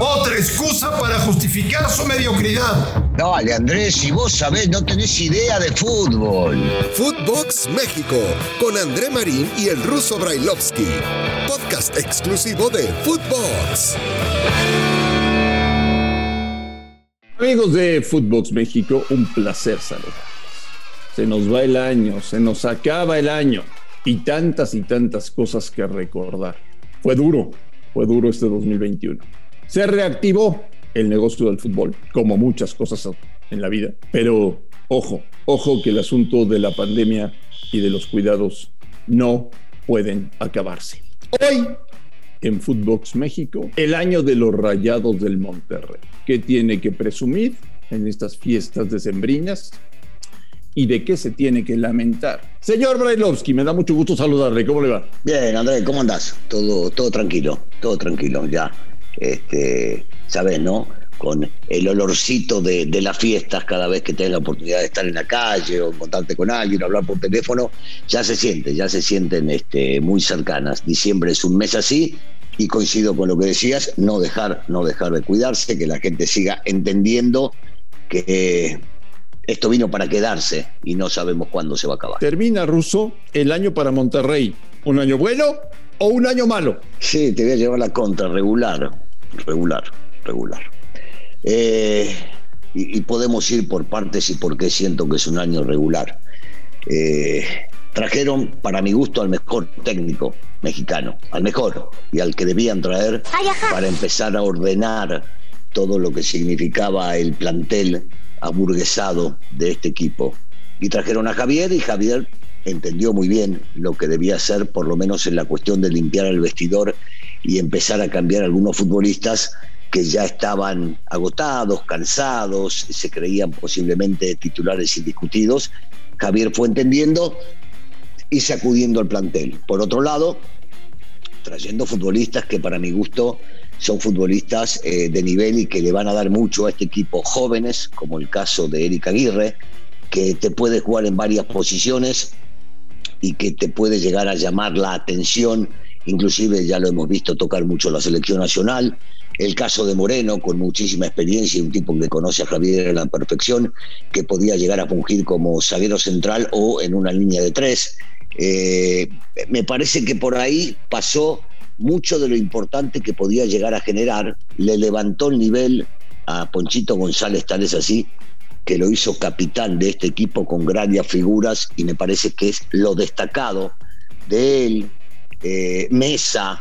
Otra excusa para justificar su mediocridad. Dale, Andrés, si vos sabés, no tenés idea de fútbol. Footbox México, con André Marín y el ruso Brailovsky. Podcast exclusivo de Footbox. Amigos de Footbox México, un placer saludarlos. Se nos va el año, se nos acaba el año y tantas y tantas cosas que recordar. Fue duro, fue duro este 2021. Se reactivó el negocio del fútbol, como muchas cosas en la vida, pero ojo, ojo que el asunto de la pandemia y de los cuidados no pueden acabarse. Hoy, en Footbox México, el año de los rayados del Monterrey. ¿Qué tiene que presumir en estas fiestas decembrinas? Y de qué se tiene que lamentar. Señor Brailovsky, me da mucho gusto saludarle. ¿Cómo le va? Bien, Andrés, ¿cómo andás? Todo, todo tranquilo, todo tranquilo, ya. Este, sabes, ¿no? Con el olorcito de, las fiestas cada vez que tengas la oportunidad de estar en la calle o contarte con alguien, hablar por teléfono, ya se siente, ya se sienten este, muy cercanas. Diciembre es un mes así y coincido con lo que decías, no dejar, no dejar de cuidarse, que la gente siga entendiendo que esto vino para quedarse y no sabemos cuándo se va a acabar. Termina, Russo, el año para Monterrey. ¿Un año bueno o un año malo? Sí, te voy a llevar la contra, regular, regular, regular. Eh, y, podemos ir por partes y por qué siento que es un año regular. Eh, trajeron, para mi gusto, al mejor técnico mexicano, al mejor y al que debían traer para empezar a ordenar todo lo que significaba el plantel aburguesado de este equipo. Y trajeron a Javier y Javier entendió muy bien lo que debía hacer, por lo menos en la cuestión de limpiar el vestidor y empezar a cambiar algunos futbolistas que ya estaban agotados, cansados, se creían posiblemente titulares indiscutidos. Javier fue entendiendo y sacudiendo al plantel. Por otro lado, trayendo futbolistas que para mi gusto son futbolistas eh, de nivel y que le van a dar mucho a este equipo jóvenes, como el caso de Eric Aguirre, que te puede jugar en varias posiciones y que te puede llegar a llamar la atención, inclusive ya lo hemos visto tocar mucho la selección nacional, el caso de Moreno, con muchísima experiencia, un tipo que conoce a Javier a la perfección, que podía llegar a fungir como zaguero central o en una línea de tres. Eh, me parece que por ahí pasó mucho de lo importante que podía llegar a generar, le levantó el nivel a Ponchito González, tal es así, que lo hizo capitán de este equipo con grandes figuras y me parece que es lo destacado de él. Eh, Mesa,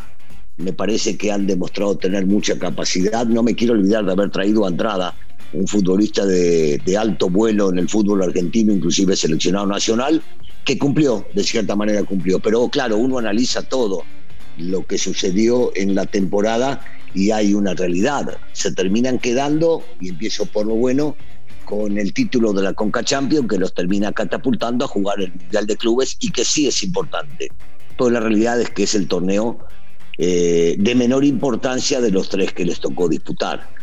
me parece que han demostrado tener mucha capacidad. No me quiero olvidar de haber traído a Andrada, un futbolista de, de alto vuelo en el fútbol argentino, inclusive seleccionado nacional, que cumplió, de cierta manera cumplió. Pero claro, uno analiza todo lo que sucedió en la temporada y hay una realidad. Se terminan quedando, y empiezo por lo bueno, con el título de la Conca Champions que los termina catapultando a jugar el Mundial de Clubes y que sí es importante. Pero la realidad es que es el torneo eh, de menor importancia de los tres que les tocó disputar.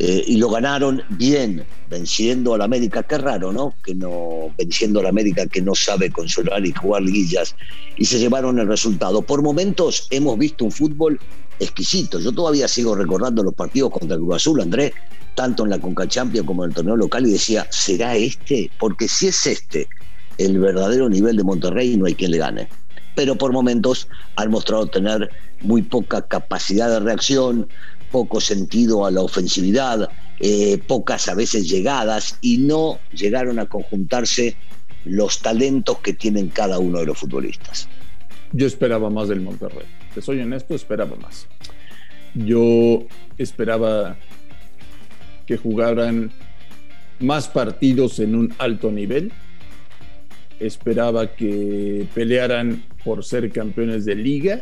Eh, y lo ganaron bien, venciendo al América. Qué raro, ¿no? Que no, venciendo al América que no sabe consolar y jugar liguillas. Y se llevaron el resultado. Por momentos hemos visto un fútbol exquisito. Yo todavía sigo recordando los partidos contra el Cruz Azul, Andrés, tanto en la Conca Champions como en el torneo local, y decía, ¿será este? Porque si es este el verdadero nivel de Monterrey, no hay quien le gane. Pero por momentos han mostrado tener muy poca capacidad de reacción, poco sentido a la ofensividad, eh, pocas a veces llegadas y no llegaron a conjuntarse los talentos que tienen cada uno de los futbolistas. Yo esperaba más del Monterrey. Te soy honesto, esperaba más. Yo esperaba que jugaran más partidos en un alto nivel. Esperaba que pelearan por ser campeones de liga.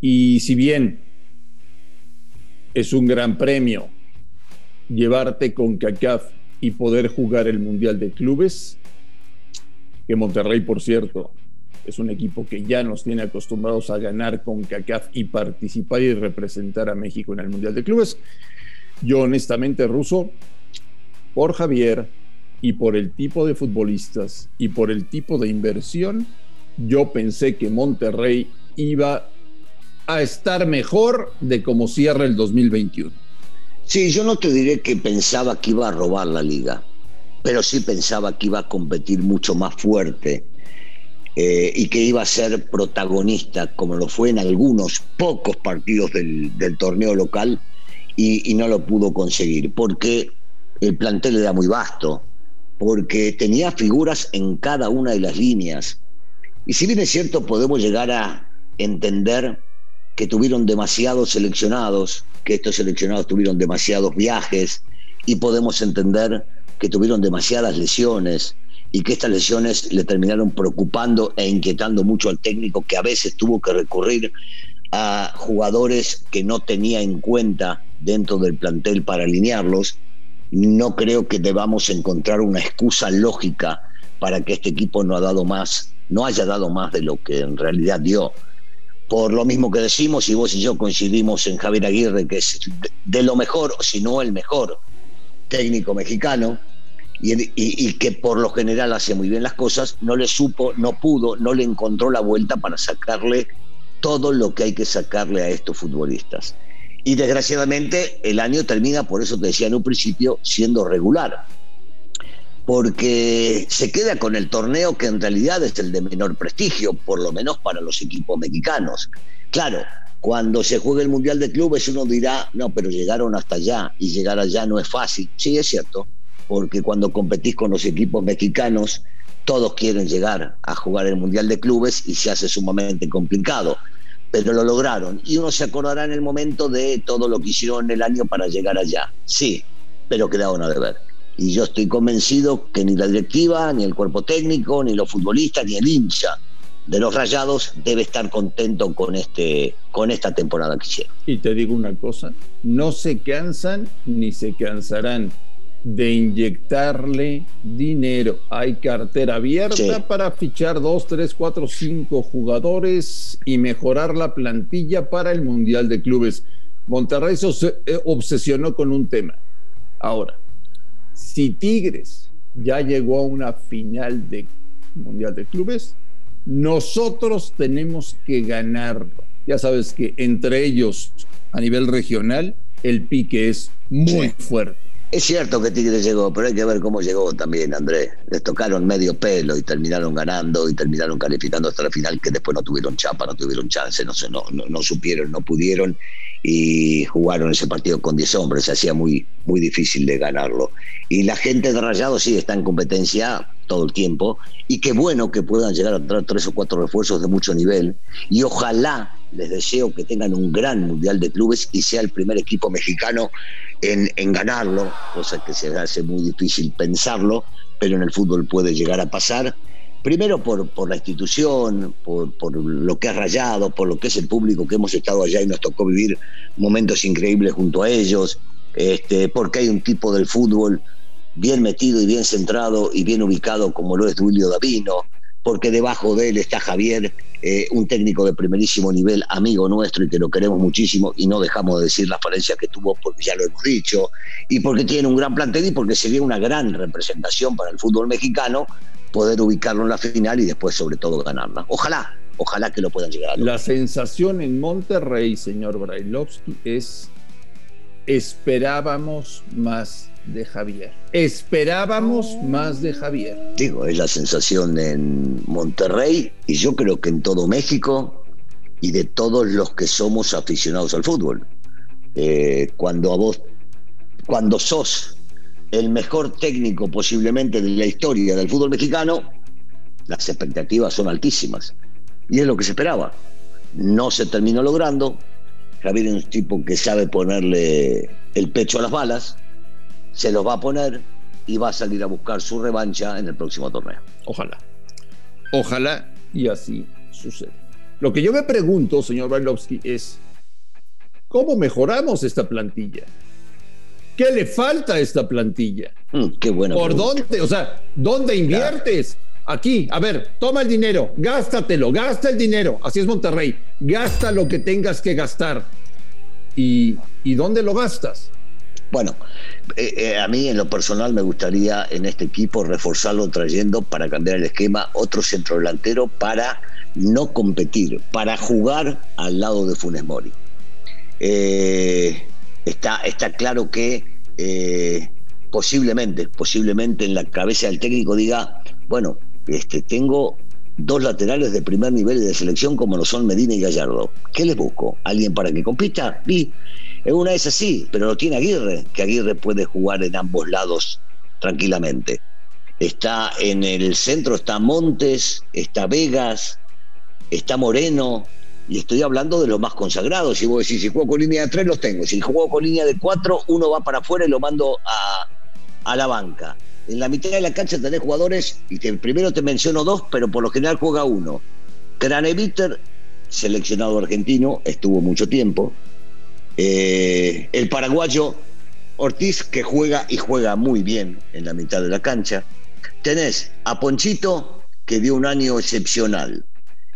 Y si bien es un gran premio llevarte con CACAF y poder jugar el Mundial de Clubes, que Monterrey, por cierto, es un equipo que ya nos tiene acostumbrados a ganar con CACAF y participar y representar a México en el Mundial de Clubes. Yo honestamente, Ruso, por Javier y por el tipo de futbolistas y por el tipo de inversión, yo pensé que Monterrey iba a estar mejor de cómo cierra el 2021. Sí, yo no te diré que pensaba que iba a robar la liga, pero sí pensaba que iba a competir mucho más fuerte eh, y que iba a ser protagonista, como lo fue en algunos pocos partidos del, torneo local, y, y, no lo pudo conseguir, porque el plantel era muy vasto, porque tenía figuras en cada una de las líneas. Y si bien es cierto, podemos llegar a entender que tuvieron demasiados seleccionados, que estos seleccionados tuvieron demasiados viajes, y podemos entender que tuvieron demasiadas lesiones y que estas lesiones le terminaron preocupando e inquietando mucho al técnico que a veces tuvo que recurrir a jugadores que no tenía en cuenta dentro del plantel para alinearlos no creo que debamos encontrar una excusa lógica para que este equipo no ha dado más, no haya dado más de lo que en realidad dio. Por lo mismo que decimos, y vos y yo coincidimos en Javier Aguirre, que es de lo mejor, si no el mejor técnico mexicano, y, y, que por lo general hace muy bien las cosas, no le supo, no pudo, no le encontró la vuelta para sacarle todo lo que hay que sacarle a estos futbolistas. Y desgraciadamente el año termina, por eso te decía en un principio, siendo regular. Porque se queda con el torneo que en realidad es el de menor prestigio, por lo menos para los equipos mexicanos. Claro, cuando se juega el Mundial de Clubes uno dirá, no, pero llegaron hasta allá y llegar allá no es fácil. Sí, es cierto, porque cuando competís con los equipos mexicanos, todos quieren llegar a jugar el Mundial de Clubes y se hace sumamente complicado pero lo lograron. Y uno se acordará en el momento de todo lo que hicieron el año para llegar allá. Sí, pero quedaron a deber. Y yo estoy convencido que ni la directiva, ni el cuerpo técnico, ni los futbolistas, ni el hincha de los Rayados debe estar contento con, este, con esta temporada que hicieron. Y te digo una cosa, no se cansan ni se cansarán de inyectarle dinero. Hay cartera abierta para fichar dos, tres, cuatro, cinco jugadores y mejorar la plantilla para el Mundial de Clubes. Monterrey se eh, obsesionó con un tema. Ahora, si Tigres ya llegó a una final de Mundial de Clubes, nosotros tenemos que ganarlo. Ya sabes que entre ellos, a nivel regional, el pique es muy fuerte. Es cierto que Tigres llegó, pero hay que ver cómo llegó también, Andrés. Les tocaron medio pelo y terminaron ganando y terminaron calificando hasta la final, que después no tuvieron chapa, no tuvieron chance, no, no, no, no supieron, no pudieron y jugaron ese partido con 10 hombres, hacía muy, muy difícil de ganarlo. Y la gente de Rayado sí está en competencia todo el tiempo y qué bueno que puedan llegar a traer tres o cuatro refuerzos de mucho nivel y ojalá les deseo que tengan un gran mundial de clubes y sea el primer equipo mexicano en, en ganarlo, cosa que se hace muy difícil pensarlo, pero en el fútbol puede llegar a pasar primero por, por la institución, por, por, lo que ha rayado, por lo que es el público que hemos estado allá y nos tocó vivir momentos increíbles junto a ellos, este, porque hay un tipo del fútbol bien metido y bien centrado y bien ubicado como lo es Duilio Davino, porque debajo de él está Javier, eh, un técnico de primerísimo nivel, amigo nuestro y que lo queremos muchísimo y no dejamos de decir las falencias que tuvo porque ya lo hemos dicho, y porque tiene un gran plantel y porque sería una gran representación para el fútbol mexicano poder ubicarlo en la final y después sobre todo ganarla. Ojalá, ojalá que lo puedan llegar a La sensación en Monterrey, señor Brailovsky, es esperábamos más de Javier. Esperábamos más de Javier. Digo, es la sensación en Monterrey y yo creo que en todo México y de todos los que somos aficionados al fútbol. Eh, cuando a vos, cuando sos el mejor técnico posiblemente de la historia del fútbol mexicano, las expectativas son altísimas. Y es lo que se esperaba. No se terminó logrando. Javier es un tipo que sabe ponerle el pecho a las balas, se los va a poner y va a salir a buscar su revancha en el próximo torneo. Ojalá. Ojalá y así suceda. Lo que yo me pregunto, señor Bailovsky, es ¿cómo mejoramos esta plantilla? ¿Qué le falta a esta plantilla? Mm, qué bueno. ¿Por dónde? O sea, ¿dónde inviertes? Aquí, a ver, toma el dinero, gástatelo, gasta el dinero. Así es Monterrey. Gasta lo que tengas que gastar. ¿Y, y dónde lo gastas? Bueno, eh, eh, a mí en lo personal me gustaría en este equipo reforzarlo trayendo para cambiar el esquema otro centro delantero para no competir, para jugar al lado de Funes Mori. Eh, está, está claro que eh, posiblemente, posiblemente en la cabeza del técnico diga, bueno, este, tengo dos laterales de primer nivel de selección como lo son Medina y Gallardo. ¿Qué les busco? ¿Alguien para que compita? Y es una vez así, pero lo tiene Aguirre, que Aguirre puede jugar en ambos lados tranquilamente. Está en el centro, está Montes, está Vegas, está Moreno, y estoy hablando de los más consagrados. Si vos decís, si juego con línea de tres, los tengo. Si juego con línea de cuatro, uno va para afuera y lo mando a, la banca. En la mitad de la cancha tenés jugadores, y primero te menciono dos, pero por lo general juega uno. Craneviter, seleccionado argentino, estuvo mucho tiempo. Eh, el paraguayo Ortiz, que juega y juega muy bien en la mitad de la cancha. Tenés a Ponchito, que dio un año excepcional.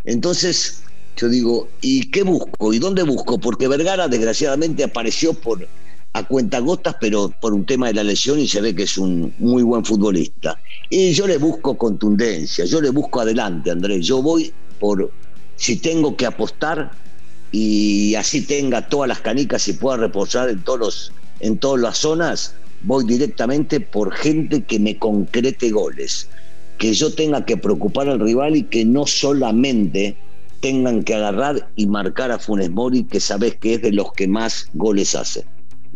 Entonces, yo digo, ¿y qué busco? ¿Y dónde busco? Porque Vergara, desgraciadamente, apareció por a cuentagotas, pero por un tema de la lesión y se ve que es un muy buen futbolista. Y yo le busco contundencia, yo le busco adelante, Andrés. Yo voy por, si tengo que apostar y así tenga todas las canicas y pueda reposar en, todos en todas las zonas, voy directamente por gente que me concrete goles, que yo tenga que preocupar al rival y que no solamente tengan que agarrar y marcar a Funes Mori, que sabes que es de los que más goles hace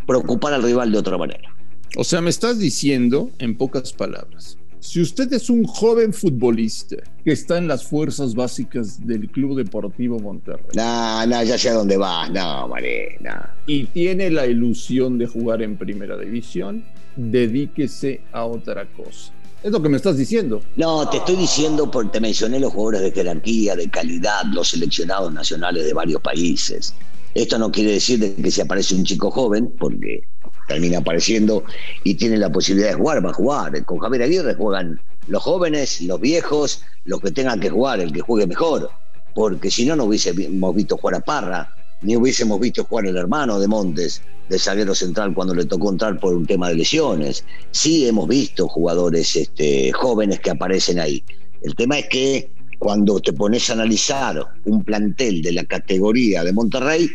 preocupar al rival de otra manera. O sea, me estás diciendo, en pocas palabras, si usted es un joven futbolista que está en las fuerzas básicas del Club Deportivo Monterrey. No, no, ya sé a dónde vas, no, María, no. Y tiene la ilusión de jugar en primera división, dedíquese a otra cosa. Es lo que me estás diciendo. No, te estoy diciendo porque te mencioné los jugadores de jerarquía, de calidad, los seleccionados nacionales de varios países. Esto no quiere decir que si aparece un chico joven, porque termina apareciendo y tiene la posibilidad de jugar, va a jugar. Con Javier Aguirre juegan los jóvenes, los viejos, los que tengan que jugar, el que juegue mejor. Porque si no, no hubiésemos visto jugar a Parra, ni hubiésemos visto jugar el hermano de Montes, de zaguero central, cuando le tocó entrar por un tema de lesiones. Sí hemos visto jugadores este, jóvenes que aparecen ahí. El tema es que cuando te pones a analizar un plantel de la categoría de Monterrey,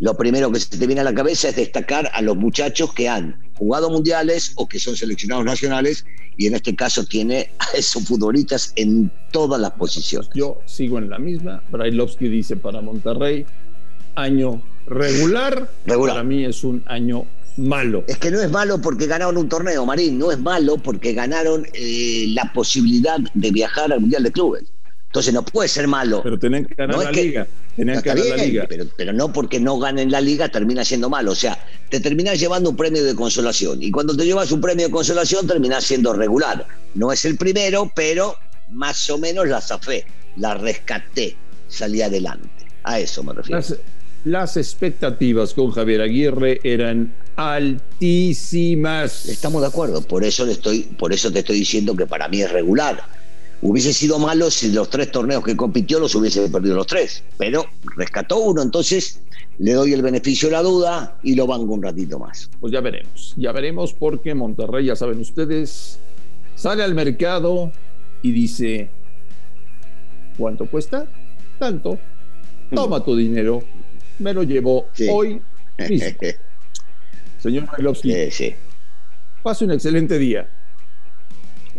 lo primero que se te viene a la cabeza es destacar a los muchachos que han jugado mundiales o que son seleccionados nacionales y en este caso tiene a esos futbolistas en todas las posiciones. Yo sigo en la misma. Brailovsky dice para Monterrey, año regular. regular. Para mí es un año malo. Es que no es malo porque ganaron un torneo, Marín. No es malo porque ganaron eh, la posibilidad de viajar al Mundial de Clubes. Entonces no puede ser malo. Pero tienen que ganar la liga. Tienen que ganar la liga. Pero, no porque no ganen la liga termina siendo malo. O sea, te terminas llevando un premio de consolación. Y cuando te llevas un premio de consolación terminas siendo regular. No es el primero, pero más o menos la zafé, la rescaté, salí adelante. A eso me refiero. Las, las expectativas con Javier Aguirre eran altísimas. Estamos de acuerdo. Por eso, le estoy, por eso te estoy diciendo que para mí es regular Hubiese sido malo si los tres torneos que compitió los hubiese perdido los tres, pero rescató uno, entonces le doy el beneficio de la duda y lo banco un ratito más. Pues ya veremos, ya veremos porque Monterrey, ya saben ustedes, sale al mercado y dice, ¿cuánto cuesta? Tanto, toma tu dinero, me lo llevo hoy mismo. Señor Mailovsky, sí, pase un excelente día.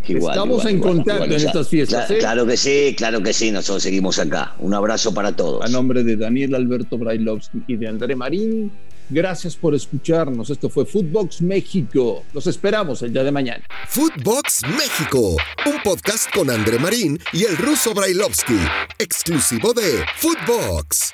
Estamos en contacto en estas fiestas. ¿eh? Claro que sí, claro que sí, nosotros seguimos acá. Un abrazo para todos. A nombre de Daniel Alberto Brailovsky y de André Marín, gracias por escucharnos. Esto fue Footbox México. Los esperamos el día de mañana. Footbox México, un podcast con André Marín y el ruso Brailovsky, exclusivo de Footbox.